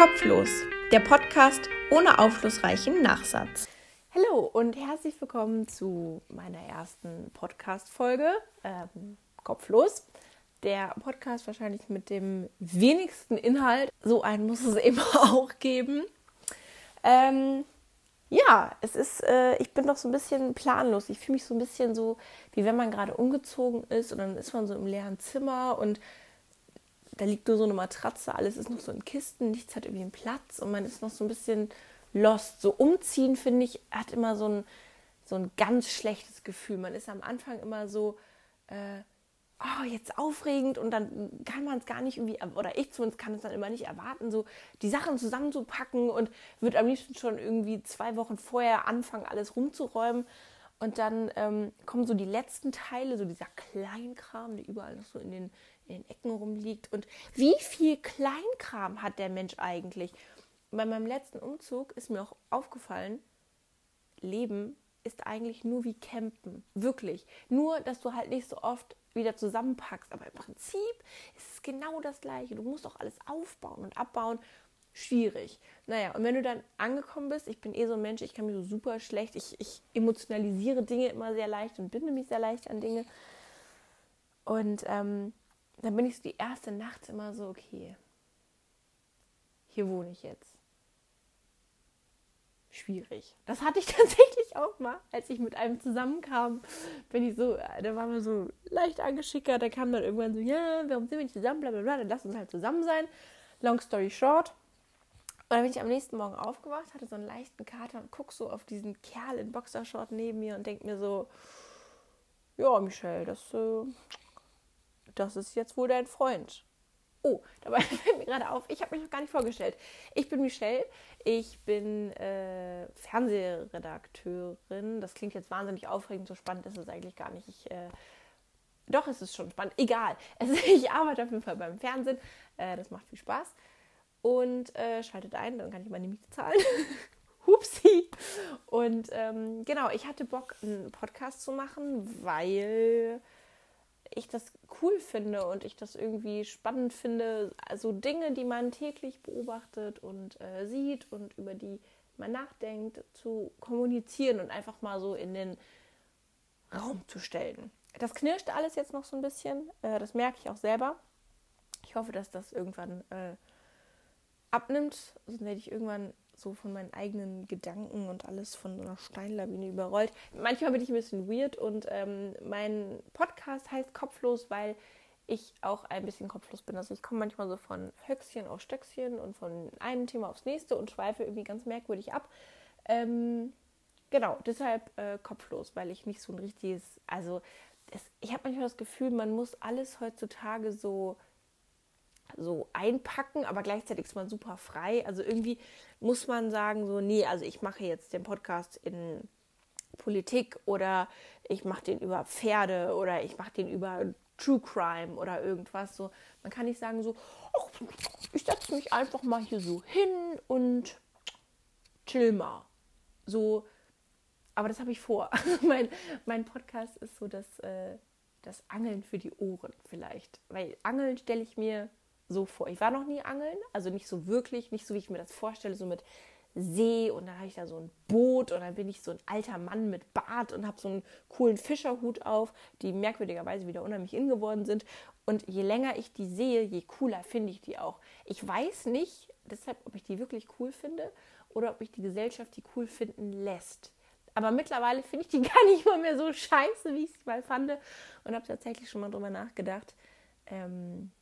Kopflos, der Podcast ohne aufschlussreichen Nachsatz. Hallo und herzlich willkommen zu meiner ersten Podcast-Folge ähm, Kopflos. Der Podcast wahrscheinlich mit dem wenigsten Inhalt. So einen muss es eben auch geben. Ähm, ja, es ist, äh, ich bin doch so ein bisschen planlos. Ich fühle mich so ein bisschen so, wie wenn man gerade umgezogen ist und dann ist man so im leeren Zimmer und da liegt nur so eine Matratze, alles ist noch so in Kisten, nichts hat irgendwie einen Platz und man ist noch so ein bisschen lost. So umziehen, finde ich, hat immer so ein, so ein ganz schlechtes Gefühl. Man ist am Anfang immer so, äh, oh, jetzt aufregend und dann kann man es gar nicht irgendwie, oder ich zumindest kann es dann immer nicht erwarten, so die Sachen zusammenzupacken und wird am liebsten schon irgendwie zwei Wochen vorher anfangen, alles rumzuräumen. Und dann ähm, kommen so die letzten Teile, so dieser Kleinkram, der überall noch so in den, in den Ecken rumliegt. Und wie viel Kleinkram hat der Mensch eigentlich? Bei meinem letzten Umzug ist mir auch aufgefallen, Leben ist eigentlich nur wie Campen. Wirklich. Nur, dass du halt nicht so oft wieder zusammenpackst. Aber im Prinzip ist es genau das Gleiche. Du musst auch alles aufbauen und abbauen. Schwierig. Naja, und wenn du dann angekommen bist, ich bin eh so ein Mensch, ich kann mich so super schlecht, ich, ich emotionalisiere Dinge immer sehr leicht und binde mich sehr leicht an Dinge. Und ähm, dann bin ich so die erste Nacht immer so, okay, hier wohne ich jetzt. Schwierig. Das hatte ich tatsächlich auch mal, als ich mit einem zusammenkam. Bin ich so, da waren wir so leicht angeschickert. Da kam dann irgendwann so, ja, warum sind wir nicht zusammen? Blablabla, dann lass uns halt zusammen sein. Long story short. Und dann bin ich am nächsten Morgen aufgewacht, hatte so einen leichten Kater und guck so auf diesen Kerl in Boxershort neben mir und denke mir so, ja, Michelle, das, äh, das ist jetzt wohl dein Freund. Oh, dabei fällt mir gerade auf, ich habe mich noch gar nicht vorgestellt. Ich bin Michelle, ich bin äh, Fernsehredakteurin. Das klingt jetzt wahnsinnig aufregend, so spannend ist es eigentlich gar nicht. Ich, äh, doch, es ist schon spannend, egal. Also, ich arbeite auf jeden Fall beim Fernsehen, äh, das macht viel Spaß. Und äh, schaltet ein, dann kann ich meine Miete zahlen. Hupsi. Und ähm, genau, ich hatte Bock, einen Podcast zu machen, weil ich das cool finde und ich das irgendwie spannend finde. Also Dinge, die man täglich beobachtet und äh, sieht und über die man nachdenkt, zu kommunizieren und einfach mal so in den Raum zu stellen. Das knirscht alles jetzt noch so ein bisschen. Äh, das merke ich auch selber. Ich hoffe, dass das irgendwann äh, abnimmt. Sonst werde ich irgendwann so von meinen eigenen Gedanken und alles von so einer Steinlawine überrollt. Manchmal bin ich ein bisschen weird und ähm, mein Podcast heißt Kopflos, weil ich auch ein bisschen kopflos bin. Also ich komme manchmal so von Höchstchen auf Stöckchen und von einem Thema aufs nächste und schweife irgendwie ganz merkwürdig ab. Ähm, genau, deshalb äh, kopflos, weil ich nicht so ein richtiges, also es, ich habe manchmal das Gefühl, man muss alles heutzutage so so einpacken, aber gleichzeitig ist man super frei. Also irgendwie muss man sagen, so, nee, also ich mache jetzt den Podcast in Politik oder ich mache den über Pferde oder ich mache den über True Crime oder irgendwas. So, man kann nicht sagen so, oh, ich setze mich einfach mal hier so hin und chill mal. So, aber das habe ich vor. mein, mein Podcast ist so das, äh, das Angeln für die Ohren vielleicht. Weil Angeln stelle ich mir so vor. Ich war noch nie angeln, also nicht so wirklich, nicht so wie ich mir das vorstelle, so mit See und dann habe ich da so ein Boot und dann bin ich so ein alter Mann mit Bart und habe so einen coolen Fischerhut auf, die merkwürdigerweise wieder unheimlich in geworden sind. Und je länger ich die sehe, je cooler finde ich die auch. Ich weiß nicht deshalb, ob ich die wirklich cool finde oder ob ich die Gesellschaft die cool finden lässt. Aber mittlerweile finde ich die gar nicht mal mehr so scheiße, wie ich es mal fand. Und habe tatsächlich schon mal drüber nachgedacht. Ähm,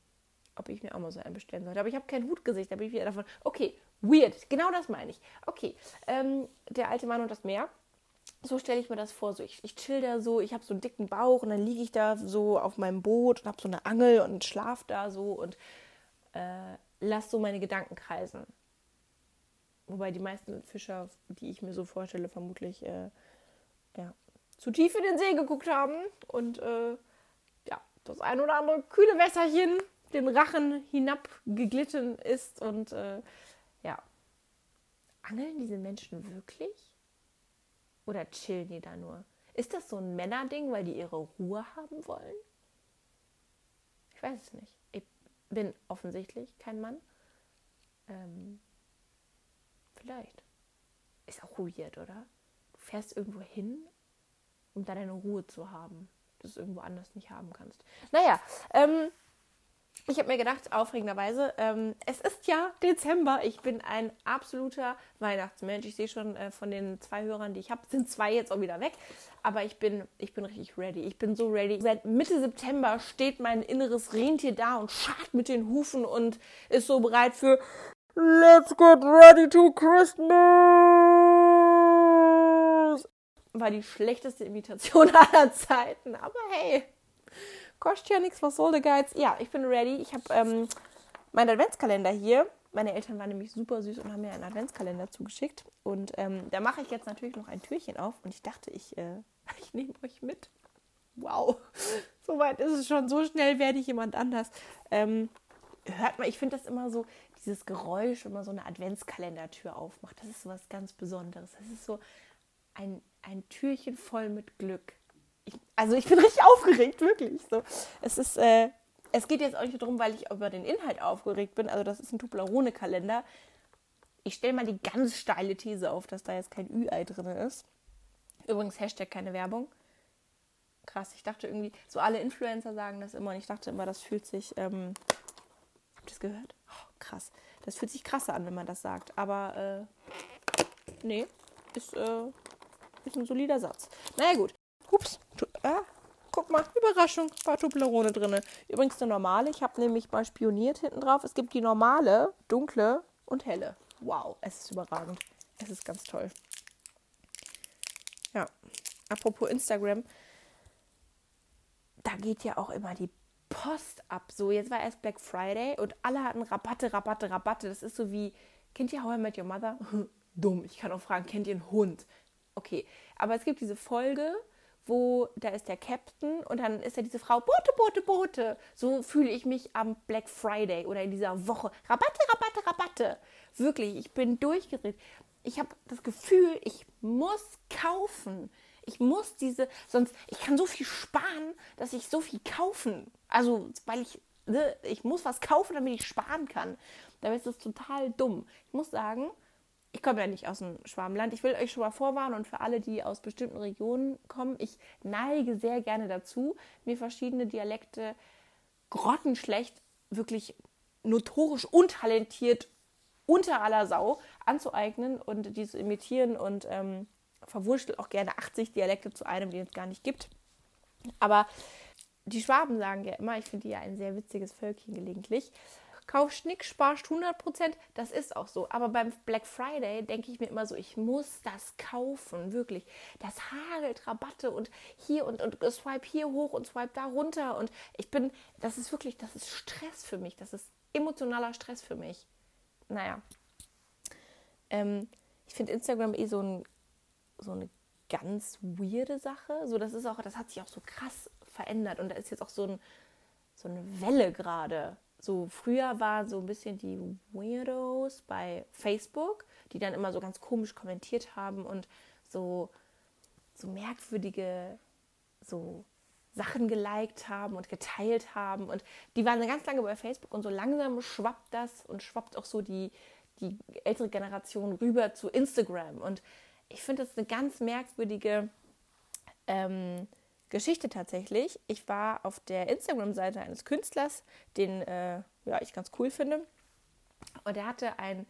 ob ich mir auch mal so einen bestellen sollte. Aber ich habe kein Hutgesicht, da bin ich wieder davon. Okay, weird, genau das meine ich. Okay, ähm, der alte Mann und das Meer. So stelle ich mir das vor. So, ich, ich chill da so, ich habe so einen dicken Bauch und dann liege ich da so auf meinem Boot und habe so eine Angel und schlaf da so und äh, lass so meine Gedanken kreisen. Wobei die meisten Fischer, die ich mir so vorstelle, vermutlich äh, ja, zu tief in den See geguckt haben und äh, ja, das ein oder andere kühle Wässerchen den Rachen hinabgeglitten ist. Und äh, ja, angeln diese Menschen wirklich? Oder chillen die da nur? Ist das so ein Männerding, weil die ihre Ruhe haben wollen? Ich weiß es nicht. Ich bin offensichtlich kein Mann. Ähm, Vielleicht. Ist auch weird, oder? Du fährst irgendwo hin, um da deine Ruhe zu haben. Das du irgendwo anders nicht haben kannst. Naja, ähm, ich habe mir gedacht, aufregenderweise, ähm, es ist ja Dezember. Ich bin ein absoluter Weihnachtsmensch. Ich sehe schon äh, von den zwei Hörern, die ich habe, sind zwei jetzt auch wieder weg. Aber ich bin, ich bin richtig ready. Ich bin so ready. Seit Mitte September steht mein inneres Rentier da und scharrt mit den Hufen und ist so bereit für Let's get ready to Christmas! War die schlechteste Imitation aller Zeiten. Aber hey, Kostet ja nichts, was soll der Geiz? Ja, ich bin ready. Ich habe ähm, meinen Adventskalender hier. Meine Eltern waren nämlich super süß und haben mir einen Adventskalender zugeschickt. Und ähm, da mache ich jetzt natürlich noch ein Türchen auf. Und ich dachte, ich, äh, ich nehme euch mit. Wow, so weit ist es schon. So schnell werde ich jemand anders. Ähm, hört mal, ich finde das immer so, dieses Geräusch, wenn man so eine Adventskalendertür aufmacht. Das ist so was ganz Besonderes. Das ist so ein, ein Türchen voll mit Glück also ich bin richtig aufgeregt, wirklich. So. Es ist, äh, es geht jetzt auch nicht darum, weil ich über den Inhalt aufgeregt bin. Also das ist ein Tuplerone-Kalender. Ich stelle mal die ganz steile These auf, dass da jetzt kein Ü-Ei drin ist. Übrigens, Hashtag keine Werbung. Krass, ich dachte irgendwie, so alle Influencer sagen das immer und ich dachte immer, das fühlt sich, ähm, habt ihr das gehört? Oh, krass. Das fühlt sich krasser an, wenn man das sagt. Aber, äh, nee, ist, äh, ist ein solider Satz. Naja, gut. Ups, ah, guck mal, Überraschung, war Toblerone drin. Übrigens eine normale, ich habe nämlich mal spioniert hinten drauf. Es gibt die normale, dunkle und helle. Wow, es ist überragend. Es ist ganz toll. Ja, apropos Instagram, da geht ja auch immer die Post ab. So, jetzt war erst Black Friday und alle hatten Rabatte, Rabatte, Rabatte. Das ist so wie, kennt ihr How I Met Your Mother? Dumm, ich kann auch fragen, kennt ihr einen Hund? Okay, aber es gibt diese Folge, wo da ist der Captain und dann ist ja diese Frau, Boote, Boote, Boote. So fühle ich mich am Black Friday oder in dieser Woche. Rabatte, Rabatte, Rabatte. Wirklich, ich bin durchgedreht. Ich habe das Gefühl, ich muss kaufen. Ich muss diese, sonst, ich kann so viel sparen, dass ich so viel kaufen. Also, weil ich, ne, ich muss was kaufen, damit ich sparen kann. Dabei ist das total dumm. Ich muss sagen, ich komme ja nicht aus dem Schwarmland. Ich will euch schon mal vorwarnen und für alle, die aus bestimmten Regionen kommen, ich neige sehr gerne dazu, mir verschiedene Dialekte grottenschlecht, wirklich notorisch untalentiert unter aller Sau anzueignen und die zu imitieren und ähm, verwurschtelt auch gerne 80 Dialekte zu einem, den es gar nicht gibt. Aber die Schwaben sagen ja immer, ich finde die ja ein sehr witziges Völkchen gelegentlich, kauf Schnick, sparst 100%, das ist auch so. Aber beim Black Friday denke ich mir immer so, ich muss das kaufen, wirklich. Das hagelt Rabatte und hier und, und swipe hier hoch und swipe da runter. Und ich bin, das ist wirklich, das ist Stress für mich, das ist emotionaler Stress für mich. Naja. Ähm, ich finde Instagram eh so, ein, so eine ganz weirde Sache. So, das ist auch, das hat sich auch so krass verändert. Und da ist jetzt auch so, ein, so eine Welle gerade so früher war so ein bisschen die Weirdos bei Facebook, die dann immer so ganz komisch kommentiert haben und so, so merkwürdige so Sachen geliked haben und geteilt haben. Und die waren ganz lange bei Facebook und so langsam schwappt das und schwappt auch so die, die ältere Generation rüber zu Instagram. Und ich finde das eine ganz merkwürdige ähm, Geschichte tatsächlich. Ich war auf der Instagram-Seite eines Künstlers, den äh, ja, ich ganz cool finde. Und er hatte ein,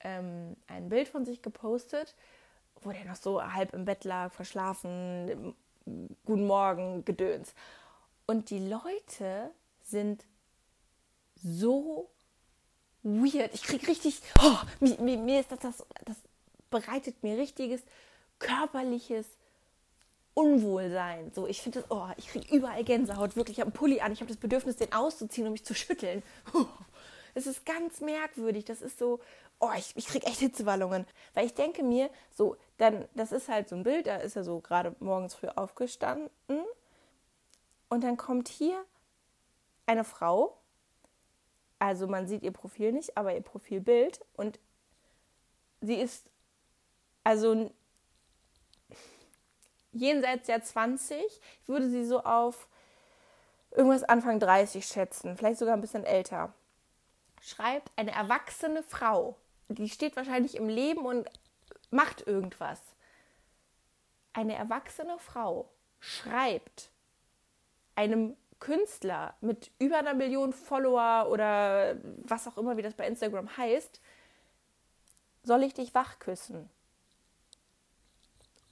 ähm, ein Bild von sich gepostet, wo der noch so halb im Bett lag, verschlafen, guten Morgen, Gedöns. Und die Leute sind so weird. Ich krieg richtig, oh, mir, mir, ist das, das, das bereitet mir richtiges körperliches Unwohlsein. So, ich finde das, oh, ich kriege überall Gänsehaut, wirklich. Ich habe einen Pulli an, ich habe das Bedürfnis, den auszuziehen und mich zu schütteln. Es ist ganz merkwürdig. Das ist so, oh, ich, ich kriege echt Hitzewallungen. Weil ich denke mir, so, dann, das ist halt so ein Bild, da ist er so gerade morgens früh aufgestanden. Und dann kommt hier eine Frau. Also man sieht ihr Profil nicht, aber ihr Profilbild. Und sie ist also jenseits der 20. Ich würde sie so auf irgendwas Anfang 30 schätzen, vielleicht sogar ein bisschen älter. Schreibt eine erwachsene Frau die steht wahrscheinlich im Leben und macht irgendwas. Eine erwachsene Frau schreibt einem Künstler mit über einer Million Follower oder was auch immer, wie das bei Instagram heißt, soll ich dich wach küssen?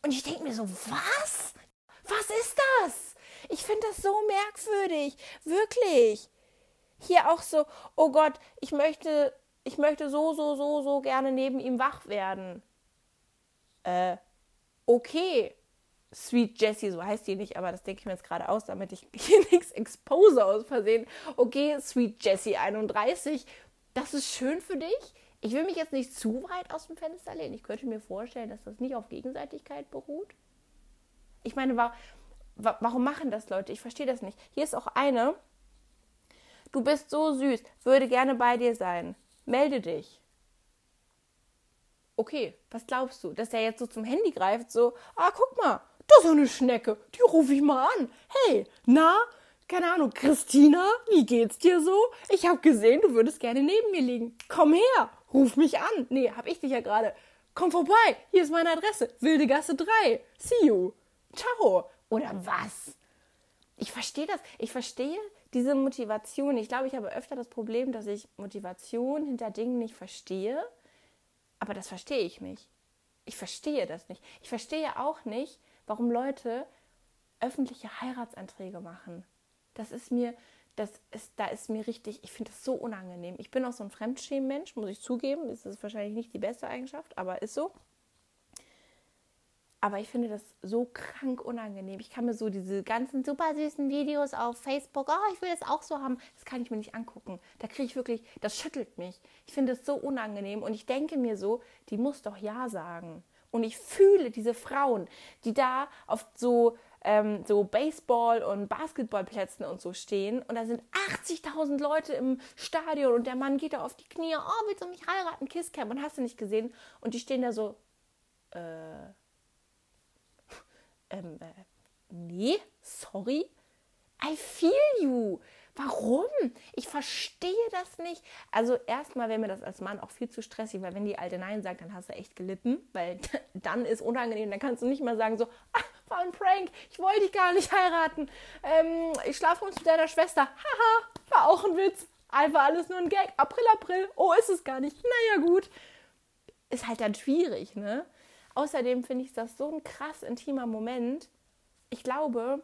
Und ich denke mir so, was? Was ist das? Ich finde das so merkwürdig. Wirklich. Hier auch so, oh Gott, ich möchte, ich möchte so, so, so, so gerne neben ihm wach werden. Äh, okay. Sweet Jessie, so heißt die nicht, aber das denke ich mir jetzt gerade aus, damit ich hier nichts expose aus Versehen. Okay, Sweet Jessie 31, das ist schön für dich. Ich will mich jetzt nicht zu weit aus dem Fenster lehnen. Ich könnte mir vorstellen, dass das nicht auf Gegenseitigkeit beruht. Ich meine, wa wa warum machen das Leute? Ich verstehe das nicht. Hier ist auch eine. Du bist so süß, würde gerne bei dir sein. Melde dich. Okay, was glaubst du? Dass er jetzt so zum Handy greift, so, ah, guck mal, das ist eine Schnecke, die rufe ich mal an. Hey, na, keine Ahnung, Christina, wie geht's dir so? Ich habe gesehen, du würdest gerne neben mir liegen. Komm her, ruf mich an. Nee, hab ich dich ja gerade. Komm vorbei, hier ist meine Adresse. Wilde Gasse 3. See you. Ciao. Oder was? Ich verstehe das. Ich verstehe diese Motivation. Ich glaube, ich habe öfter das Problem, dass ich Motivation hinter Dingen nicht verstehe. Aber das verstehe ich nicht. Ich verstehe das nicht. Ich verstehe auch nicht, warum Leute öffentliche Heiratsanträge machen. Das ist mir, das ist, da ist mir richtig, ich finde das so unangenehm. Ich bin auch so ein Fremdschämen-Mensch, muss ich zugeben. Das ist wahrscheinlich nicht die beste Eigenschaft, aber ist so. Aber ich finde das so krank unangenehm. Ich kann mir so diese ganzen super süßen Videos auf Facebook, oh, ich will das auch so haben, das kann ich mir nicht angucken. Da kriege ich wirklich, das schüttelt mich. Ich finde das so unangenehm und ich denke mir so, die muss doch Ja sagen. Und ich fühle diese Frauen, die da auf so ähm, so Baseball- und Basketballplätzen und so stehen und da sind 80.000 Leute im Stadion und der Mann geht da auf die Knie, oh, willst du mich heiraten, Kisscam und hast du nicht gesehen und die stehen da so, äh, ähm, äh, nee, sorry, I feel you. Warum? Ich verstehe das nicht. Also erstmal wäre mir das als Mann auch viel zu stressig, weil wenn die Alte Nein sagt, dann hast du echt gelitten, weil dann ist unangenehm. Dann kannst du nicht mal sagen so, ah, war ein Prank, ich wollte dich gar nicht heiraten. Ähm, ich schlafe uns mit deiner Schwester. Haha, war auch ein Witz. Einfach alles nur ein Gag. April, April. Oh, ist es gar nicht. Naja, gut. Ist halt dann schwierig, ne? Außerdem finde ich das so ein krass intimer Moment. Ich glaube,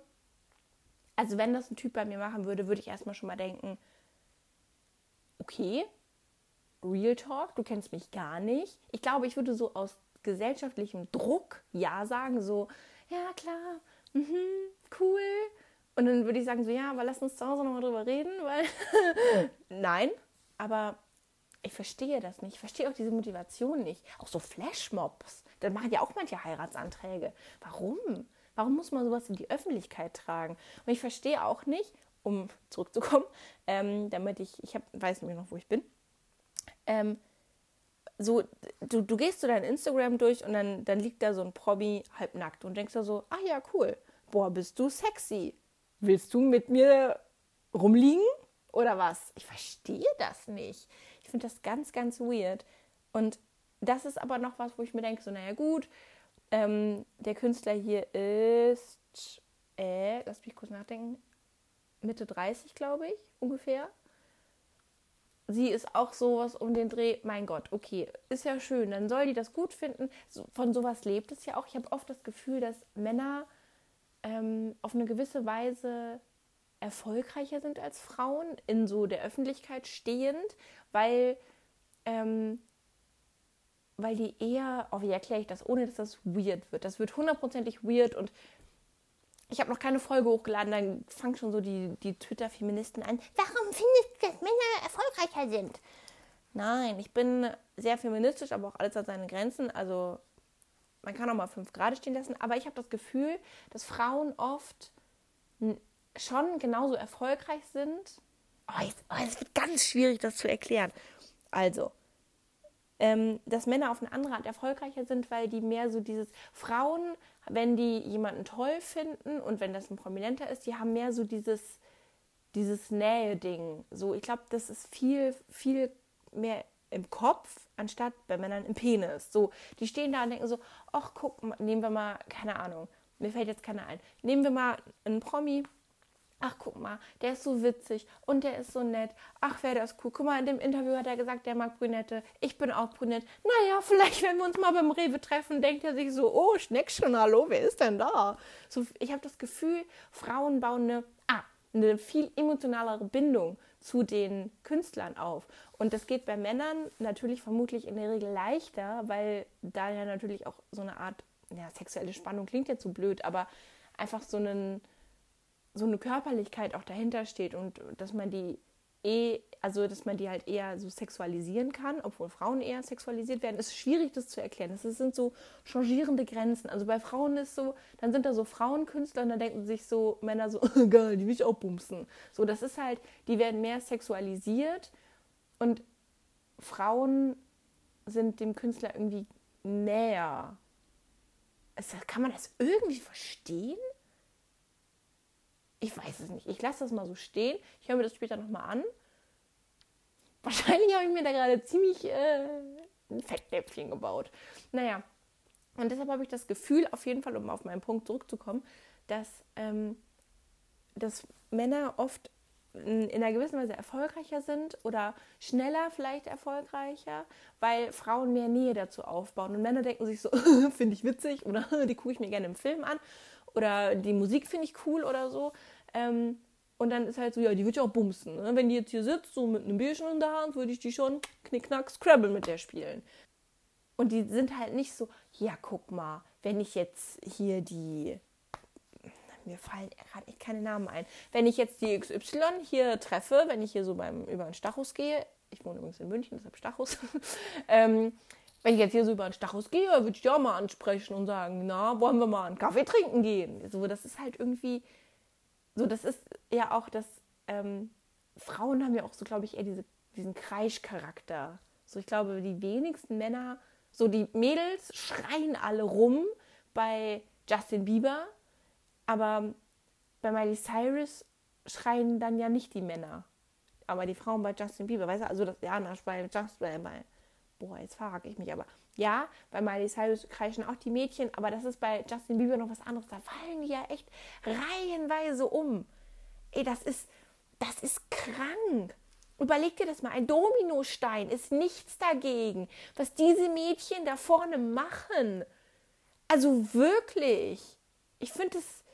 also wenn das ein Typ bei mir machen würde, würde ich erstmal schon mal denken, okay, Real Talk, du kennst mich gar nicht. Ich glaube, ich würde so aus gesellschaftlichem Druck ja sagen, so, ja klar, mhm, cool. Und dann würde ich sagen, so, ja, aber lass uns zu Hause nochmal drüber reden, weil nein, aber ich verstehe das nicht. Ich verstehe auch diese Motivation nicht. Auch so Flashmobs. Da machen ja auch manche Heiratsanträge. Warum? Warum muss man sowas in die Öffentlichkeit tragen? Und ich verstehe auch nicht, um zurückzukommen, ähm, damit ich, ich hab, weiß nämlich noch, wo ich bin, ähm, so, du, du gehst so dein Instagram durch und dann, dann liegt da so ein Promi halbnackt und denkst da so, ach ja, cool, boah, bist du sexy. Willst du mit mir rumliegen oder was? Ich verstehe das nicht. Ich finde das ganz, ganz weird. Und das ist aber noch was, wo ich mir denke, so, naja gut, ähm, der Künstler hier ist, äh, lass mich kurz nachdenken, Mitte 30, glaube ich, ungefähr. Sie ist auch sowas um den Dreh, mein Gott, okay, ist ja schön, dann soll die das gut finden. Von sowas lebt es ja auch. Ich habe oft das Gefühl, dass Männer ähm, auf eine gewisse Weise erfolgreicher sind als Frauen, in so der Öffentlichkeit stehend, weil ähm, weil die eher, oh, wie erkläre ich das, ohne dass das weird wird. Das wird hundertprozentig weird und ich habe noch keine Folge hochgeladen, dann fangen schon so die, die Twitter-Feministen an. Warum findest du, dass Männer erfolgreicher sind? Nein, ich bin sehr feministisch, aber auch alles hat seine Grenzen. Also man kann auch mal fünf Grad stehen lassen, aber ich habe das Gefühl, dass Frauen oft schon genauso erfolgreich sind. Oh, jetzt, oh, es wird ganz schwierig, das zu erklären. Also, ähm, dass Männer auf eine andere Art erfolgreicher sind, weil die mehr so dieses Frauen, wenn die jemanden toll finden und wenn das ein Prominenter ist, die haben mehr so dieses, dieses Nähe-Ding. So, ich glaube, das ist viel, viel mehr im Kopf, anstatt bei Männern im Penis. So, die stehen da und denken so, ach guck, nehmen wir mal, keine Ahnung, mir fällt jetzt keiner ein. Nehmen wir mal einen Promi, ach guck mal, der ist so witzig und der ist so nett. Ach, wäre das cool. Guck mal, in dem Interview hat er gesagt, der mag Brünette. Ich bin auch brünett. Naja, vielleicht, wenn wir uns mal beim Rewe treffen, denkt er sich so, oh, Schneckchen, hallo, wer ist denn da? So, ich habe das Gefühl, Frauen bauen eine, ah, eine viel emotionalere Bindung zu den Künstlern auf. Und das geht bei Männern natürlich vermutlich in der Regel leichter, weil da ja natürlich auch so eine Art, ja, sexuelle Spannung klingt ja zu blöd, aber einfach so einen so eine Körperlichkeit auch dahinter steht und dass man die eh, also dass man die halt eher so sexualisieren kann, obwohl Frauen eher sexualisiert werden, ist schwierig, das zu erklären. Das sind so changierende Grenzen. Also bei Frauen ist so, dann sind da so Frauenkünstler und dann denken sich so Männer so, geil, die will ich auch bumsen. So, das ist halt, die werden mehr sexualisiert und Frauen sind dem Künstler irgendwie näher. Kann man das irgendwie verstehen? Ich weiß es nicht. Ich lasse das mal so stehen. Ich höre mir das später nochmal an. Wahrscheinlich habe ich mir da gerade ziemlich äh, ein Fettnäpfchen gebaut. Naja, und deshalb habe ich das Gefühl, auf jeden Fall, um auf meinen Punkt zurückzukommen, dass, ähm, dass Männer oft in einer gewissen Weise erfolgreicher sind oder schneller vielleicht erfolgreicher, weil Frauen mehr Nähe dazu aufbauen. Und Männer denken sich so, finde ich witzig oder die gucke ich mir gerne im Film an oder die Musik finde ich cool oder so. Ähm, und dann ist halt so, ja, die würde ich auch bumsen. Ne? Wenn die jetzt hier sitzt, so mit einem Bierchen in der Hand, würde ich die schon knickknack Scrabble mit der spielen. Und die sind halt nicht so, ja, guck mal, wenn ich jetzt hier die, mir fallen gerade keine Namen ein, wenn ich jetzt die XY hier treffe, wenn ich hier so beim, über den Stachus gehe, ich wohne übrigens in München, deshalb Stachus, ähm, wenn ich jetzt hier so über den Stachus gehe, würde ich die auch mal ansprechen und sagen, na, wollen wir mal einen Kaffee trinken gehen? So, das ist halt irgendwie, so, das ist ja auch das, ähm, Frauen haben ja auch so, glaube ich, eher diese, diesen Kreischcharakter. So, ich glaube, die wenigsten Männer, so die Mädels schreien alle rum bei Justin Bieber, aber bei Miley Cyrus schreien dann ja nicht die Männer. Aber die Frauen bei Justin Bieber, weißt du, also das, ja, bei Justin, bei, boah, jetzt frage ich mich aber. Ja, bei Miley Cyrus kreischen auch die Mädchen, aber das ist bei Justin Bieber noch was anderes. Da fallen die ja echt reihenweise um. Ey, das ist, das ist krank. Überleg dir das mal. Ein Dominostein ist nichts dagegen, was diese Mädchen da vorne machen. Also wirklich. Ich finde es,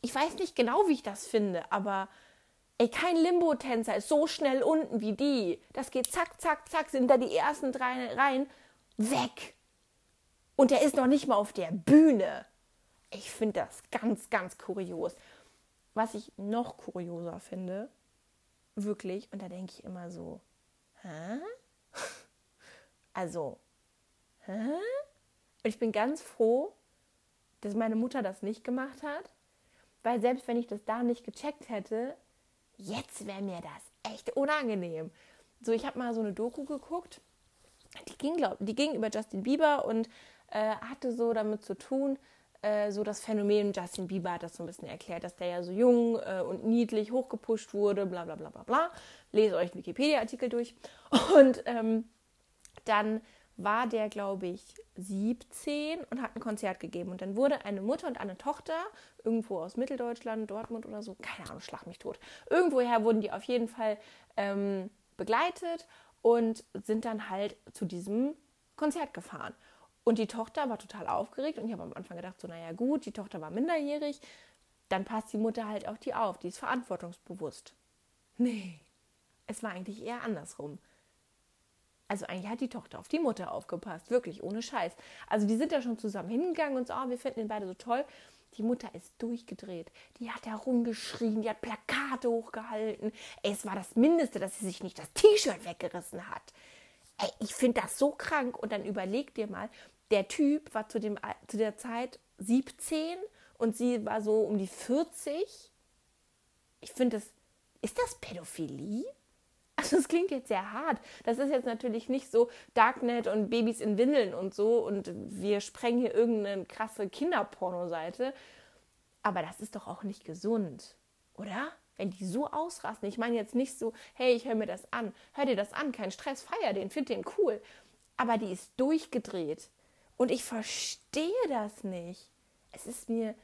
ich weiß nicht genau, wie ich das finde, aber Ey, kein Limbo-Tänzer ist so schnell unten wie die. Das geht zack, zack, zack, sind da die ersten drei Reihen weg. Und der ist noch nicht mal auf der Bühne. Ich finde das ganz, ganz kurios. Was ich noch kurioser finde, wirklich, und da denke ich immer so, hä? Also, hä? Und ich bin ganz froh, dass meine Mutter das nicht gemacht hat, weil selbst wenn ich das da nicht gecheckt hätte, jetzt wäre mir das echt unangenehm. So, ich habe mal so eine Doku geguckt, die ging, glaub, die ging über Justin Bieber und äh, hatte so damit zu tun, äh, so das Phänomen Justin Bieber hat das so ein bisschen erklärt, dass der ja so jung äh, und niedlich hochgepusht wurde, bla bla bla bla bla. Lese euch einen Wikipedia-Artikel durch. Und ähm, dann war der, glaube ich, 17 und hat ein Konzert gegeben. Und dann wurde eine Mutter und eine Tochter, irgendwo aus Mitteldeutschland, Dortmund oder so, keine Ahnung, schlag mich tot. Irgendwoher wurden die auf jeden Fall ähm, begleitet und sind dann halt zu diesem Konzert gefahren. Und die Tochter war total aufgeregt und ich habe am Anfang gedacht, so, naja, gut, die Tochter war minderjährig, dann passt die Mutter halt auf die auf, die ist verantwortungsbewusst. Nee, es war eigentlich eher andersrum. Also eigentlich hat die Tochter auf die Mutter aufgepasst, wirklich, ohne Scheiß. Also die sind da schon zusammen hingegangen und so, oh, wir finden den beide so toll. Die Mutter ist durchgedreht. Die hat herumgeschrien, die hat Plakate hochgehalten. Ey, es war das Mindeste, dass sie sich nicht das T-Shirt weggerissen hat. Ey, ich finde das so krank. Und dann überleg dir mal, der Typ war zu, dem, zu der Zeit 17 und sie war so um die 40. Ich finde das, ist das Pädophilie? Also es klingt jetzt sehr hart. Das ist jetzt natürlich nicht so Darknet und Babys in Windeln und so und wir sprengen hier irgendeine krasse Kinderpornoseite. Aber das ist doch auch nicht gesund, oder? Wenn die so ausrasten, ich meine jetzt nicht so, hey, ich höre mir das an, hör dir das an, kein Stress, feier den, find den cool. Aber die ist durchgedreht. Und ich verstehe das nicht. Es ist mir,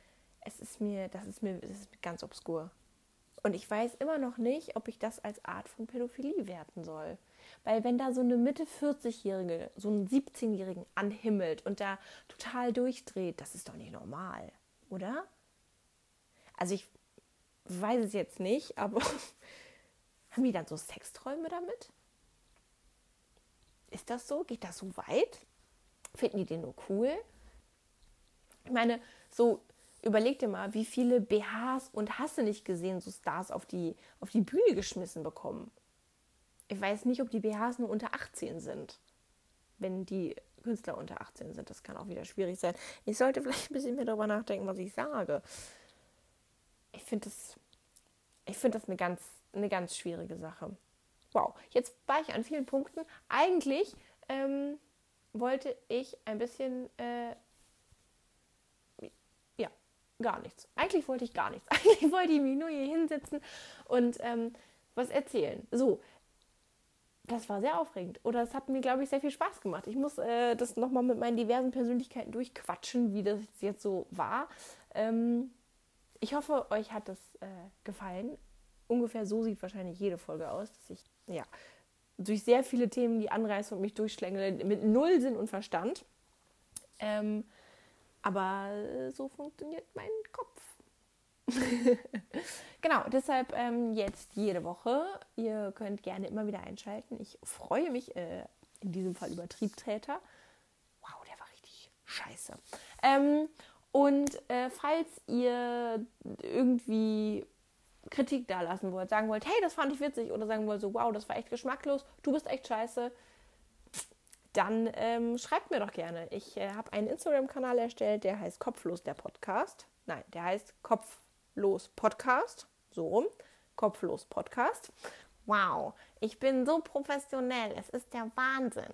es ist mir, das ist mir, das ist ganz obskur. Und ich weiß immer noch nicht, ob ich das als Art von Pädophilie werten soll. Weil wenn da so eine Mitte 40-Jährige so einen 17-Jährigen anhimmelt und da total durchdreht, das ist doch nicht normal, oder? Also ich weiß es jetzt nicht, aber haben die dann so Sexträume damit? Ist das so? Geht das so weit? Finden die den nur cool? Ich meine, so überleg dir mal, wie viele BHs und hast du nicht gesehen, so Stars auf die, auf die Bühne geschmissen bekommen. Ich weiß nicht, ob die BHs nur unter 18 sind. Wenn die Künstler unter 18 sind, das kann auch wieder schwierig sein. Ich sollte vielleicht ein bisschen mehr darüber nachdenken, was ich sage. Ich finde das, ich finde das eine ganz, eine ganz schwierige Sache. Wow, jetzt war ich an vielen Punkten. Eigentlich ähm, wollte ich ein bisschen äh, gar nichts. Eigentlich wollte ich gar nichts. Eigentlich wollte ich mich nur hier hinsetzen und ähm, was erzählen. So, das war sehr aufregend. Oder es hat mir, glaube ich, sehr viel Spaß gemacht. Ich muss äh, das nochmal mit meinen diversen Persönlichkeiten durchquatschen, wie das jetzt so war. Ähm, ich hoffe, euch hat das äh, gefallen. Ungefähr so sieht wahrscheinlich jede Folge aus, dass ich, ja, durch sehr viele Themen die anreiße und mich durchschlängele mit null Sinn und Verstand. Ähm, aber so funktioniert mein Kopf. genau, deshalb ähm, jetzt jede Woche. Ihr könnt gerne immer wieder einschalten. Ich freue mich äh, in diesem Fall über Triebtäter. Wow, der war richtig scheiße. Ähm, und äh, falls ihr irgendwie Kritik da lassen wollt, sagen wollt, hey, das fand ich witzig, oder sagen wollt so, wow, das war echt geschmacklos, du bist echt scheiße, dann ähm, schreibt mir doch gerne. Ich äh, habe einen Instagram-Kanal erstellt, der heißt Kopflos der Podcast. Nein, der heißt Kopflos Podcast. So rum. Kopflos Podcast. Wow, ich bin so professionell. Es ist der Wahnsinn.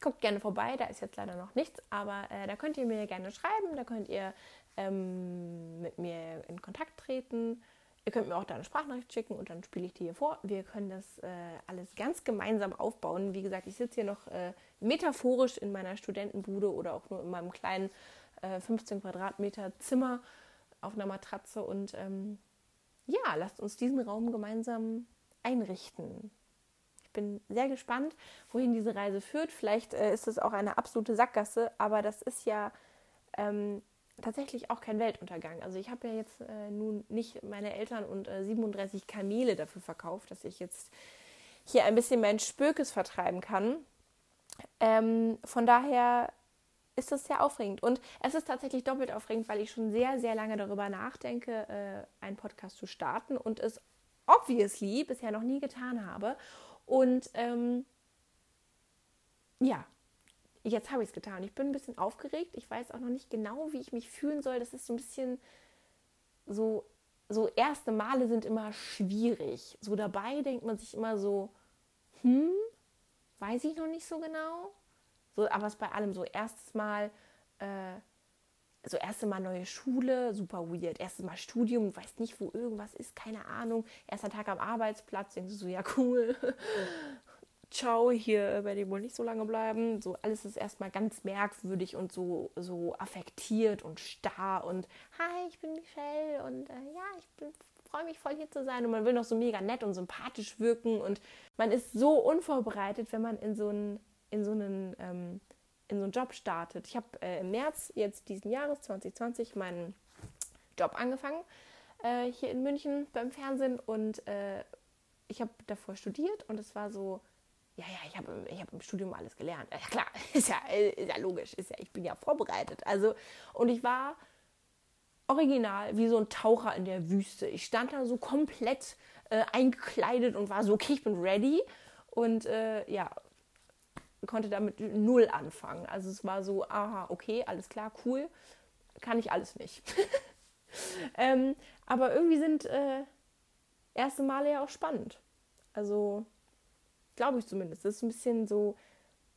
Guckt gerne vorbei, da ist jetzt leider noch nichts, aber äh, da könnt ihr mir gerne schreiben, da könnt ihr ähm, mit mir in Kontakt treten. Ihr könnt mir auch da eine Sprachnachricht schicken und dann spiele ich die hier vor. Wir können das äh, alles ganz gemeinsam aufbauen. Wie gesagt, ich sitze hier noch äh, metaphorisch in meiner Studentenbude oder auch nur in meinem kleinen äh, 15 Quadratmeter Zimmer auf einer Matratze und ähm, ja, lasst uns diesen Raum gemeinsam einrichten. Ich bin sehr gespannt, wohin diese Reise führt. Vielleicht äh, ist es auch eine absolute Sackgasse, aber das ist ja ähm, tatsächlich auch kein Weltuntergang. Also ich habe ja jetzt äh, nun nicht meine Eltern und äh, 37 Kamele dafür verkauft, dass ich jetzt hier ein bisschen mein Spökes vertreiben kann. Ähm, von daher ist das sehr aufregend. Und es ist tatsächlich doppelt aufregend, weil ich schon sehr, sehr lange darüber nachdenke, äh, einen Podcast zu starten und es obviously bisher noch nie getan habe. Und ähm, ja, jetzt habe ich es getan. Ich bin ein bisschen aufgeregt. Ich weiß auch noch nicht genau, wie ich mich fühlen soll. Das ist so ein bisschen so, so erste Male sind immer schwierig. So dabei denkt man sich immer so, hm, weiß ich noch nicht so genau. So, aber es bei allem so erstes Mal, äh, so erste Mal neue Schule, super weird. Erstes Mal Studium, weiß nicht, wo irgendwas ist, keine Ahnung. Erster Tag am Arbeitsplatz, denkst du so, ja cool ciao, hier werde ich wohl nicht so lange bleiben. So alles ist erstmal ganz merkwürdig und so, so affektiert und starr und hi, ich bin Michelle und äh, ja, ich freue mich voll hier zu sein und man will noch so mega nett und sympathisch wirken und man ist so unvorbereitet, wenn man in so einen, in so einen, ähm, in so einen Job startet. Ich habe äh, im März jetzt diesen Jahres 2020 meinen Job angefangen äh, hier in München beim Fernsehen und äh, ich habe davor studiert und es war so ja, ja, ich habe ich hab im Studium alles gelernt. Ja, klar, ist ja, ist ja logisch, ist ja, ich bin ja vorbereitet. Also, und ich war original wie so ein Taucher in der Wüste. Ich stand da so komplett äh, eingekleidet und war so, okay, ich bin ready. Und äh, ja, konnte damit null anfangen. Also es war so, aha, okay, alles klar, cool, kann ich alles nicht. ähm, aber irgendwie sind äh, erste Male ja auch spannend. Also Glaube ich zumindest. Das ist ein bisschen so,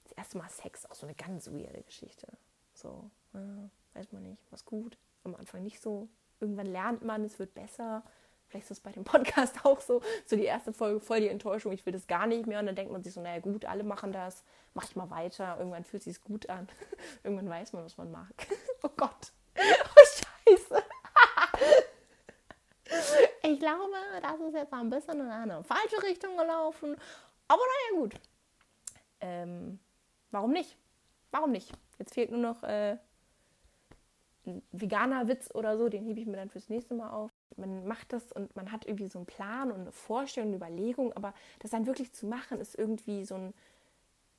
das erste Mal Sex, auch so eine ganz weirde Geschichte. So, äh, weiß man nicht, was gut. Am Anfang nicht so. Irgendwann lernt man, es wird besser. Vielleicht ist es bei dem Podcast auch so. So die erste Folge voll die Enttäuschung, ich will das gar nicht mehr. Und dann denkt man sich so, naja gut, alle machen das, mach ich mal weiter. Irgendwann fühlt es sich gut an. Irgendwann weiß man, was man mag. oh Gott. Oh Scheiße. ich glaube, das ist jetzt ein bisschen in eine falsche Richtung gelaufen. Aber naja, gut. Ähm, warum nicht? Warum nicht? Jetzt fehlt nur noch äh, ein veganer Witz oder so, den hebe ich mir dann fürs nächste Mal auf. Man macht das und man hat irgendwie so einen Plan und eine Vorstellung, eine Überlegung, aber das dann wirklich zu machen, ist irgendwie so ein,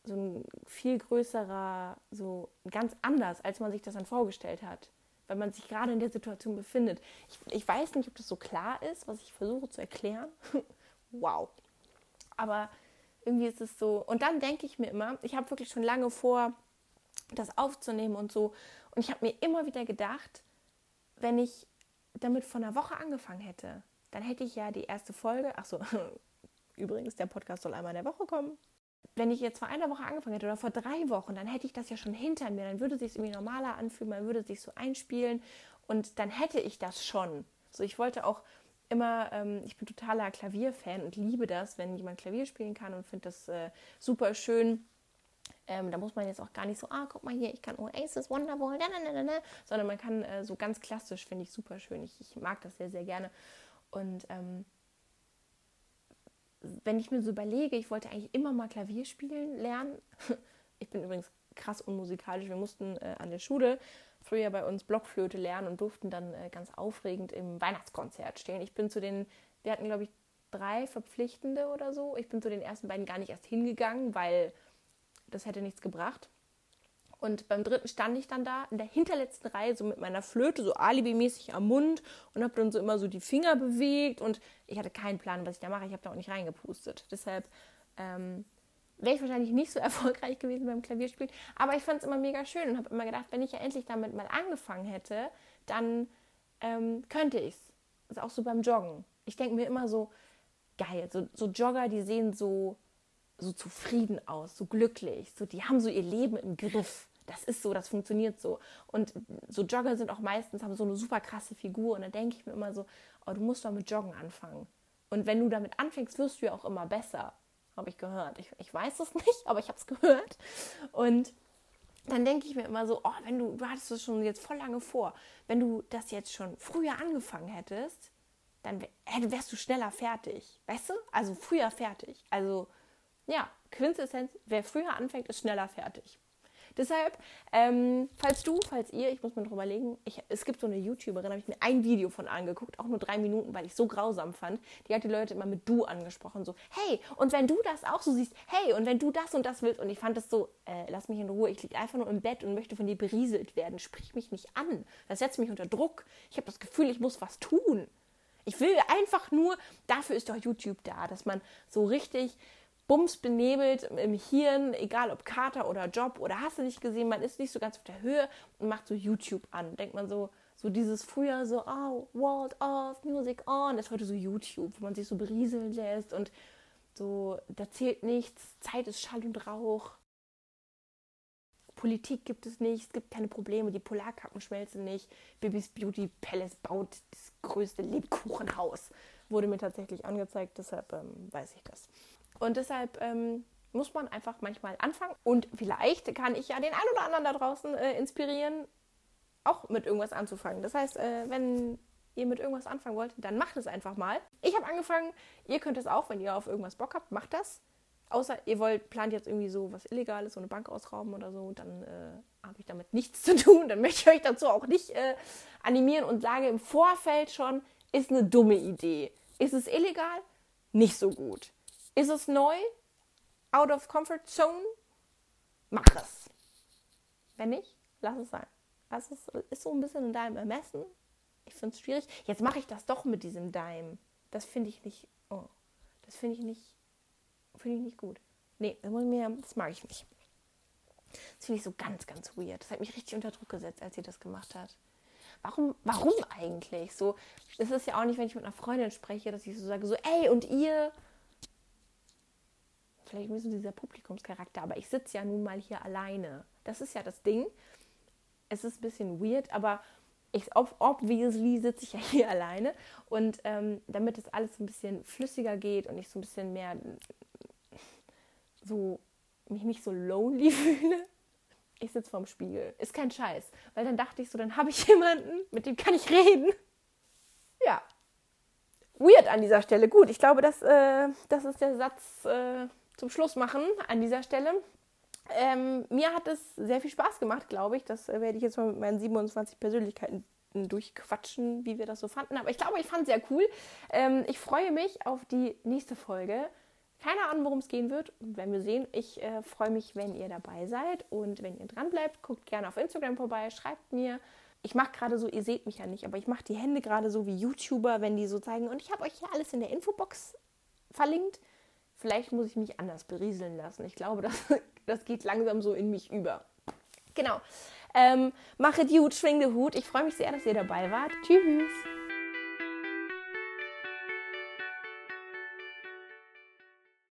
so ein viel größerer, so ganz anders, als man sich das dann vorgestellt hat, weil man sich gerade in der Situation befindet. Ich, ich weiß nicht, ob das so klar ist, was ich versuche zu erklären. wow. Aber irgendwie ist es so. Und dann denke ich mir immer, ich habe wirklich schon lange vor, das aufzunehmen und so. Und ich habe mir immer wieder gedacht, wenn ich damit vor einer Woche angefangen hätte, dann hätte ich ja die erste Folge, ach so, übrigens, der Podcast soll einmal in der Woche kommen. Wenn ich jetzt vor einer Woche angefangen hätte oder vor drei Wochen, dann hätte ich das ja schon hinter mir. Dann würde es sich irgendwie normaler anfühlen, man würde sich so einspielen und dann hätte ich das schon. So, ich wollte auch immer, ähm, ich bin totaler Klavierfan und liebe das, wenn jemand Klavier spielen kann und finde das äh, super schön. Ähm, da muss man jetzt auch gar nicht so, ah, guck mal hier, ich kann Oasis, Wonderwall, na, na, na, na, sondern man kann äh, so ganz klassisch, finde ich super schön. Ich, ich, mag das sehr, sehr gerne. Und ähm, wenn ich mir so überlege, ich wollte eigentlich immer mal Klavier spielen lernen. ich bin übrigens krass unmusikalisch. Wir mussten äh, an der Schule früher bei uns Blockflöte lernen und durften dann äh, ganz aufregend im Weihnachtskonzert stehen. Ich bin zu den, wir hatten glaube ich drei Verpflichtende oder so. Ich bin zu den ersten beiden gar nicht erst hingegangen, weil das hätte nichts gebracht. Und beim dritten stand ich dann da in der hinterletzten Reihe so mit meiner Flöte so alibimäßig am Mund und habe dann so immer so die Finger bewegt und ich hatte keinen Plan, was ich da mache. Ich habe da auch nicht reingepustet. Deshalb ähm, wäre ich wahrscheinlich nicht so erfolgreich gewesen beim Klavierspielen. Aber ich fand es immer mega schön und habe immer gedacht, wenn ich ja endlich damit mal angefangen hätte, dann ähm, könnte ich es. Ist auch so beim Joggen. Ich denke mir immer so, geil, so, so Jogger, die sehen so so zufrieden aus, so glücklich, so die haben so ihr Leben im Griff. Das ist so, das funktioniert so. Und so Jogger sind auch meistens, haben so eine super krasse Figur. Und dann denke ich mir immer so, oh, du musst doch mit Joggen anfangen. Und wenn du damit anfängst, wirst du ja auch immer besser. Habe ich gehört. Ich, ich weiß es nicht, aber ich habe es gehört. Und dann denke ich mir immer so, oh, wenn du, du hattest es schon jetzt voll lange vor, wenn du das jetzt schon früher angefangen hättest, dann wärst du schneller fertig. Weißt du? Also früher fertig. Also ja, Quintessenz, wer früher anfängt, ist schneller fertig. Deshalb, ähm, falls du, falls ihr, ich muss mir noch überlegen, ich, es gibt so eine YouTuberin, habe ich mir ein Video von angeguckt, auch nur drei Minuten, weil ich so grausam fand. Die hat die Leute immer mit du angesprochen, so, hey, und wenn du das auch so siehst, hey, und wenn du das und das willst, und ich fand das so, äh, lass mich in Ruhe, ich liege einfach nur im Bett und möchte von dir berieselt werden, sprich mich nicht an, das setzt mich unter Druck. Ich habe das Gefühl, ich muss was tun. Ich will einfach nur, dafür ist doch YouTube da, dass man so richtig bumsbenebelt im Hirn, egal ob Kater oder Job oder hast du nicht gesehen, man ist nicht so ganz auf der Höhe und macht so YouTube an. Denkt man so, so dieses früher so, oh, World of Music on, ist heute so YouTube, wo man sich so berieseln lässt und so, da zählt nichts, Zeit ist Schall und Rauch. Politik gibt es nicht, es gibt keine Probleme, die Polarkappen schmelzen nicht. Bibis Beauty Palace baut das größte Lebkuchenhaus. Wurde mir tatsächlich angezeigt, deshalb ähm, weiß ich das. Und deshalb ähm, muss man einfach manchmal anfangen. Und vielleicht kann ich ja den einen oder anderen da draußen äh, inspirieren, auch mit irgendwas anzufangen. Das heißt, äh, wenn ihr mit irgendwas anfangen wollt, dann macht es einfach mal. Ich habe angefangen, ihr könnt es auch, wenn ihr auf irgendwas Bock habt, macht das. Außer ihr wollt, plant jetzt irgendwie so was Illegales, so eine Bank ausrauben oder so, dann äh, habe ich damit nichts zu tun. Dann möchte ich euch dazu auch nicht äh, animieren und sage im Vorfeld schon, ist eine dumme Idee. Ist es illegal? Nicht so gut. Ist es neu? Out of comfort zone? Mach es. Wenn nicht, lass es sein. Das ist, ist so ein bisschen in deinem Ermessen. Ich finde es schwierig. Jetzt mache ich das doch mit diesem Dime. Das finde ich nicht. Oh, das finde ich nicht. Finde ich nicht gut. Nee, das, mag ich nicht. Das finde ich so ganz, ganz weird. Das hat mich richtig unter Druck gesetzt, als sie das gemacht hat. Warum, warum eigentlich? So, es ist ja auch nicht, wenn ich mit einer Freundin spreche, dass ich so sage, so, ey, und ihr? Vielleicht ein bisschen dieser Publikumscharakter, aber ich sitze ja nun mal hier alleine. Das ist ja das Ding. Es ist ein bisschen weird, aber ich, obviously sitze ich ja hier alleine und ähm, damit es alles ein bisschen flüssiger geht und ich so ein bisschen mehr so mich nicht so lonely fühle, ich sitze vorm Spiegel. Ist kein Scheiß, weil dann dachte ich so, dann habe ich jemanden, mit dem kann ich reden. Ja. Weird an dieser Stelle. Gut, ich glaube, das, äh, das ist der Satz äh, zum Schluss machen an dieser Stelle. Ähm, mir hat es sehr viel Spaß gemacht, glaube ich. Das äh, werde ich jetzt mal mit meinen 27 Persönlichkeiten durchquatschen, wie wir das so fanden. Aber ich glaube, ich fand es sehr cool. Ähm, ich freue mich auf die nächste Folge. Keine Ahnung, worum es gehen wird. Werden wir sehen. Ich äh, freue mich, wenn ihr dabei seid. Und wenn ihr dran bleibt, guckt gerne auf Instagram vorbei, schreibt mir. Ich mache gerade so, ihr seht mich ja nicht, aber ich mache die Hände gerade so wie YouTuber, wenn die so zeigen. Und ich habe euch hier alles in der Infobox verlinkt. Vielleicht muss ich mich anders berieseln lassen. Ich glaube, das, das geht langsam so in mich über. Genau. Ähm, machet gut, schwing den Hut. Ich freue mich sehr, dass ihr dabei wart. Tschüss.